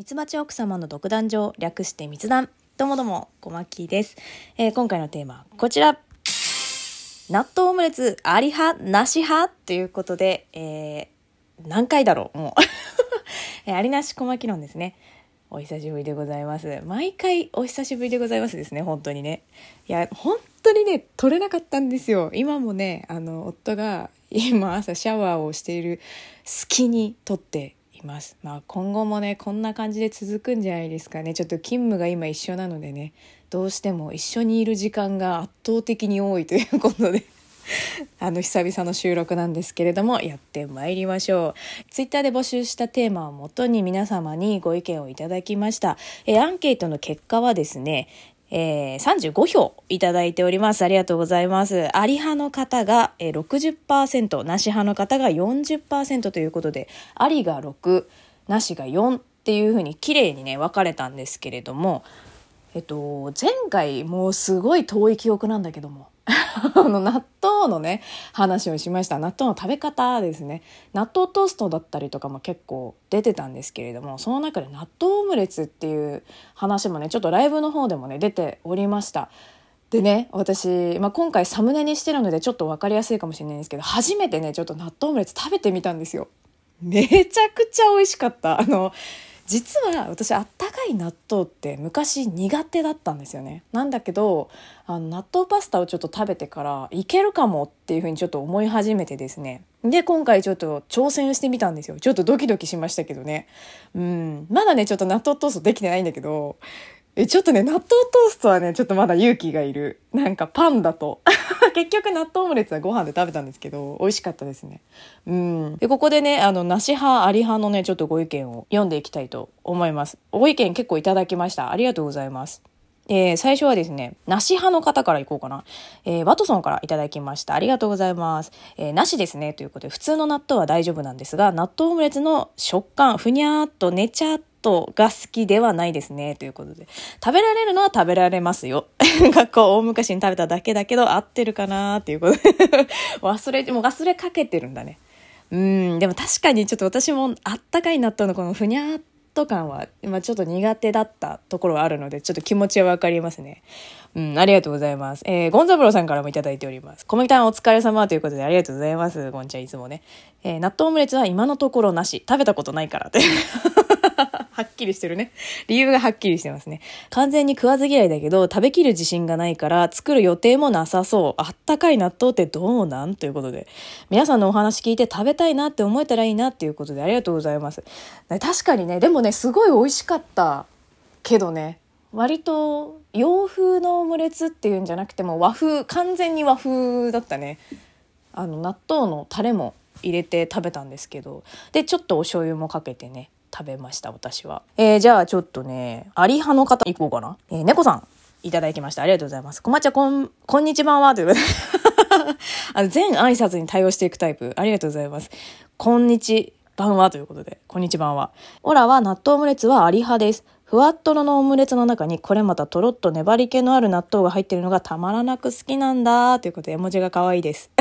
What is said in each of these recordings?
ミツバチ奥様の独壇場略して密談。どうもどうも小牧です、えー今回のテーマはこちら。納豆オムレツあり派なし派ということで、えー何回だろうもう、えーありなし小牧論ですね。お久しぶりでございます。毎回お久しぶりでございますですね本当にね。いや本当にね取れなかったんですよ。今もねあの夫が今朝シャワーをしている隙に撮っています。まあ今後もねこんな感じで続くんじゃないですかね。ちょっと勤務が今一緒なのでね。どうしても一緒にいる時間が圧倒的に多いということで。あの久々の収録なんですけれどもやってまいりましょう。ツイッターで募集したテーマをもとに皆様にご意見をいただきました。えアンケートの結果はですねえー、35票いただいております。ありがとうございます。あり派の方が、えー、60%、なし派の方が40%ということで、ありが6、なしが4っていうふうに綺麗にね、分かれたんですけれども、えっと、前回もうすごい遠い記憶なんだけども、あの納豆のね、話をしました。納豆の食べ方ですね。納豆トーストだったりとかも結構出てたんですけれども、その中で納豆オムレツっていう話もね、ちょっとライブの方でもね、出ておりました。でね、私、まあ、今回サムネにしてるのでちょっと分かりやすいかもしれないんですけど、初めてね、ちょっと納豆オムレツ食べてみたんですよ。めちゃくちゃ美味しかった。あの、実は私あったかい納豆って昔苦手だったんですよね。なんだけどあの納豆パスタをちょっと食べてからいけるかもっていうふうにちょっと思い始めてですね。で今回ちょっと挑戦してみたんですよ。ちょっとドキドキしましたけどね。うん。まだねちょっと納豆トーストできてないんだけどえちょっとね納豆トーストはねちょっとまだ勇気がいるなんかパンだと 結局納豆オムレツはご飯で食べたんですけど美味しかったですねうんでここでねあの梨派あり派のねちょっとご意見を読んでいきたいと思いますご意見結構いただきましたありがとうございますえー最初はですね、梨派の方からいこうかな。えーワトソンからいただきました。ありがとうございます。えーなしですね。ということで、普通の納豆は大丈夫なんですが、納豆オムレツの食感、ふにゃーっとねちゃっとが好きではないですね。ということで、食べられるのは食べられますよ。学校大昔に食べただけだけど、合ってるかなっていうことで、忘れ、もう忘れかけてるんだね。うん、でも確かにちょっと私もあったかい納豆のこのふにゃっと感は、今ちょっと苦手だったところはあるので、ちょっと気持ちはわかりますね。うん、ありがとうございます。えー、ゴンザブロさんからもいただいております。コメンお疲れ様ということでありがとうございます。ゴンちゃんいつもね。えー、納豆オムレツは今のところなし。食べたことないからって。はっきりしてるね。理由がはっきりしてますね。完全に食わず嫌いだけど、食べきる自信がないから、作る予定もなさそう。あったかい納豆ってどうなん？ということで。皆さんのお話聞いて食べたいなって思えたらいいなっていうことでありがとうございます。確かにね、でもね、すごい美味しかったけどね、割と洋風のオムレツっていうんじゃなくても和風、完全に和風だったね。あの、納豆のタレも入れて食べたんですけど、で、ちょっとお醤油もかけてね、食べました、私は。えーじゃあちょっとね、アリ派の方行こうかな。えー、猫さん、いただきました。ありがとうございます。こまちゃこん、こんにちは、ということで。あの、全挨拶に対応していくタイプ。ありがとうございます。こんにちばんはということで、こんにちばんは。オラは納豆オムレツはアリ派です。ふわっとろのオムレツの中にこれまたとろっと粘り気のある納豆が入ってるのがたまらなく好きなんだということで絵文字が可愛いです。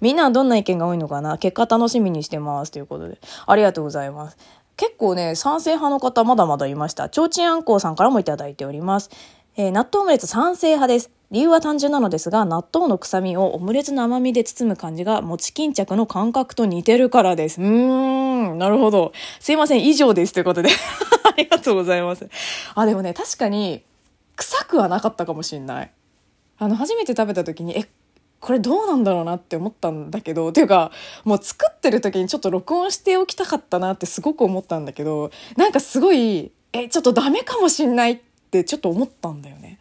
みんなはどんな意見が多いのかな?結果楽しみにしてますということで。ありがとうございます。結構ね、賛成派の方まだまだいました。ちょうちんあんこうさんからもいただいております。えー納豆オムレツ賛成派です。理由は単純なのですが、納豆の臭みをオムレツの甘みで包む感じが、餅巾着の感覚と似てるからです。うーん、なるほど。すいません、以上です。ということで。ありがとうございます。あ、でもね、確かに、臭くはなかったかもしんない。あの、初めて食べた時に、え、これどうなんだろうなって思ったんだけど、っていうか、もう作ってる時にちょっと録音しておきたかったなってすごく思ったんだけど、なんかすごい、え、ちょっとダメかもしんないってちょっと思ったんだよね。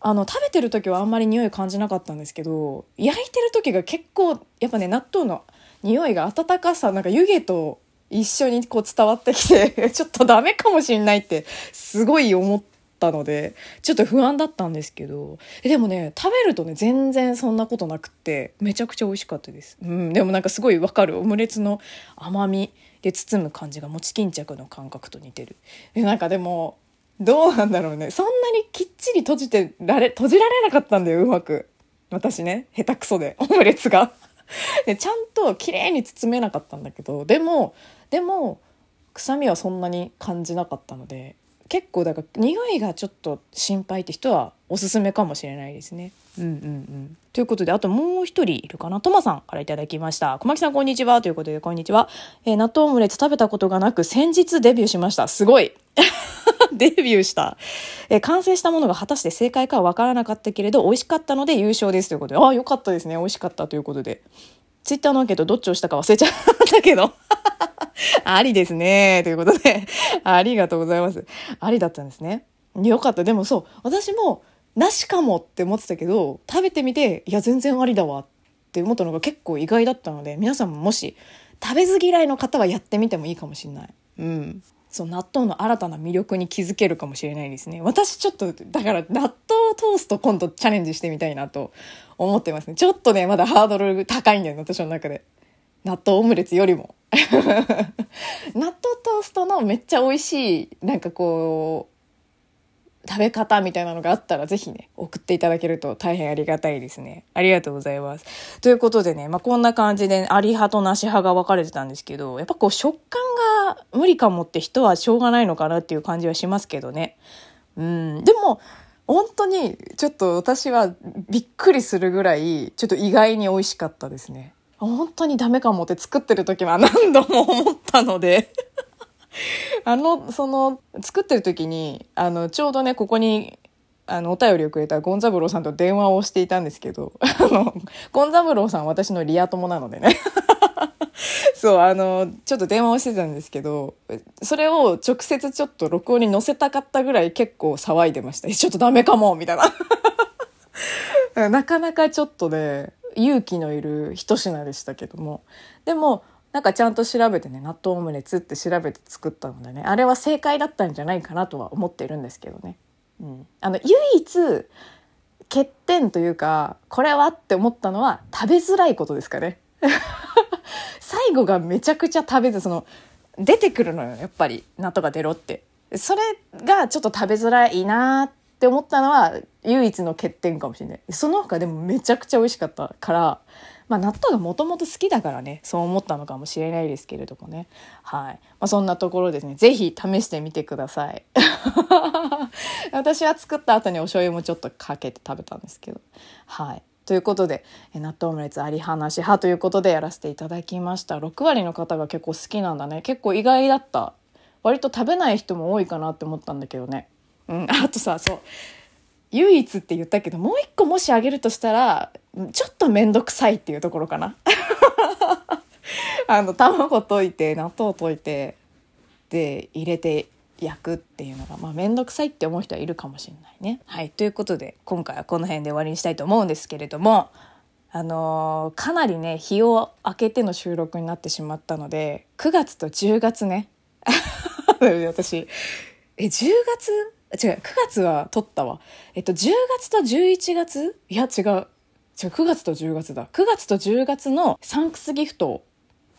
あの、食べてる時はあんまり匂い感じなかったんですけど、焼いてる時が結構、やっぱね、納豆の匂いが温かさ、なんか湯気と一緒にこう伝わってきて、ちょっとダメかもしんないって、すごい思ったので、ちょっと不安だったんですけど、でもね、食べるとね、全然そんなことなくって、めちゃくちゃ美味しかったです。うん、でもなんかすごいわかる。オムレツの甘みで包む感じが餅巾着の感覚と似てる。えなんかでも、どうなんだろうね。そんなにきっちり閉じてられ、閉じられなかったんだよ、うまく。私ね、下手くそで、オムレツが。でちゃんと綺麗に包めなかったんだけど、でも、でも、臭みはそんなに感じなかったので結構だから匂いがちょっと心配って人はおすすめかもしれないですね。うんうんうん。ということであともう一人いるかな？トマさんから頂きました。小牧さんこんにちはということでこんにちは。えー、納豆オムレツ食べたことがなく先日デビューしました。すごい デビューした。え、完成したものが果たして正解かはわからなかったけれど美味しかったので優勝ですということでああよかったですね美味しかったということで。ツイッターのアンケートどっちをしたか？忘れちゃったけど ありですね。ということで、ありがとうございます。ありだったんですね。よかった。でもそう、私も、なしかもって思ってたけど、食べてみて、いや、全然ありだわって思ったのが結構意外だったので、皆さんももし、食べず嫌いの方はやってみてもいいかもしれない。うん。そう、納豆の新たな魅力に気づけるかもしれないですね。私ちょっと、だから納豆トースト今度チャレンジしてみたいなと思ってますね。ちょっとね、まだハードル高いんだよね、私の中で。納豆オムレツよりも。納豆トーストのめっちゃ美味しい、なんかこう、食べ方みたいなのがあったらぜひね、送っていただけると大変ありがたいですね。ありがとうございます。ということでね、まあ、こんな感じであり派となし派が分かれてたんですけど、やっぱこう食感無理かもって人はしょうがないのかなっていう感じはしますけどね。うん、でも、本当にちょっと私はびっくりするぐらい、ちょっと意外に美味しかったですね。本当にダメかもって作ってる時は何度も思ったので あの、その、作ってる時に、あの、ちょうどね、ここに、あの、お便りをくれたゴンザブローさんと電話をしていたんですけど、あの、ゴンザブローさん私のリア友なのでね。そう、あの、ちょっと電話をしてたんですけど、それを直接ちょっと録音に載せたかったぐらい結構騒いでました。ちょっとダメかもみたいな。なかなかちょっとね、勇気のいる一品でしたけどもでもなんかちゃんと調べてね納豆オムレツって調べて作ったのでねあれは正解だったんじゃないかなとは思っているんですけどね。うん、あの唯一欠点というかこれはって思ったのは食べづらいことですかね。最後がめちゃくちゃ食べずその出てくるのよやっぱり納豆が出ろって。それがちょっと食べづらいなって思ったのは唯一の欠点かもしれない。その他でもめちゃくちゃ美味しかったから、まあ納豆がもともと好きだからね、そう思ったのかもしれないですけれどもね。はい。まあそんなところですね、ぜひ試してみてください。私は作った後にお醤油もちょっとかけて食べたんですけど。はい。ということで、納豆オムレツあり派なし派ということでやらせていただきました。6割の方が結構好きなんだね。結構意外だった。割と食べない人も多いかなって思ったんだけどね。うん、あとさそう唯一って言ったけどもう一個もしあげるとしたらちょっと面倒くさいっていうところかな あの卵溶いて納豆溶いてで入れて焼くっていうのが、まあ、くさいって思う人はいるかもしれないね。はい。ということで、今回はこの辺で終わりにしたいと思うんですけれども、あのー、かなりね、日を明けての収録になってしまったので、9月と10月ね。私、え、10月違う、9月は撮ったわ。えっと、10月と11月いや、違う。違う、9月と10月だ。9月と10月のサンクスギフト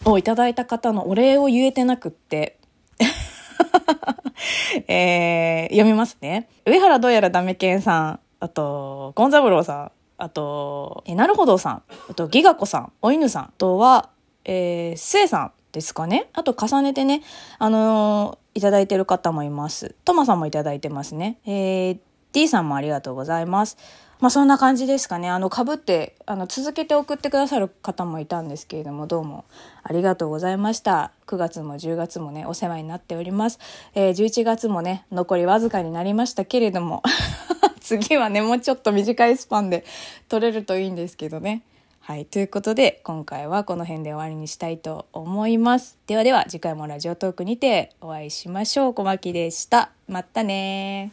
をいただいた方のお礼を言えてなくって、えー、読みますね。上原どうやらダメケンさん、あと、ゴンザブローさん、あと、えなるほどさん、あと、ギガコさん、お犬さん、あとは、えー、スエさんですかね。あと、重ねてね、あのーいただいてる方もいます。トマさんもいただいてますね。えー、D さんもありがとうございます。まあそんな感じですかね。あの、かぶって、あの、続けて送ってくださる方もいたんですけれども、どうもありがとうございました。9月も10月もね、お世話になっております。えー、11月もね、残りわずかになりましたけれども、次はね、もうちょっと短いスパンで撮れるといいんですけどね。はい。ということで、今回はこの辺で終わりにしたいと思います。ではでは、次回もラジオトークにてお会いしましょう。小牧でした。またね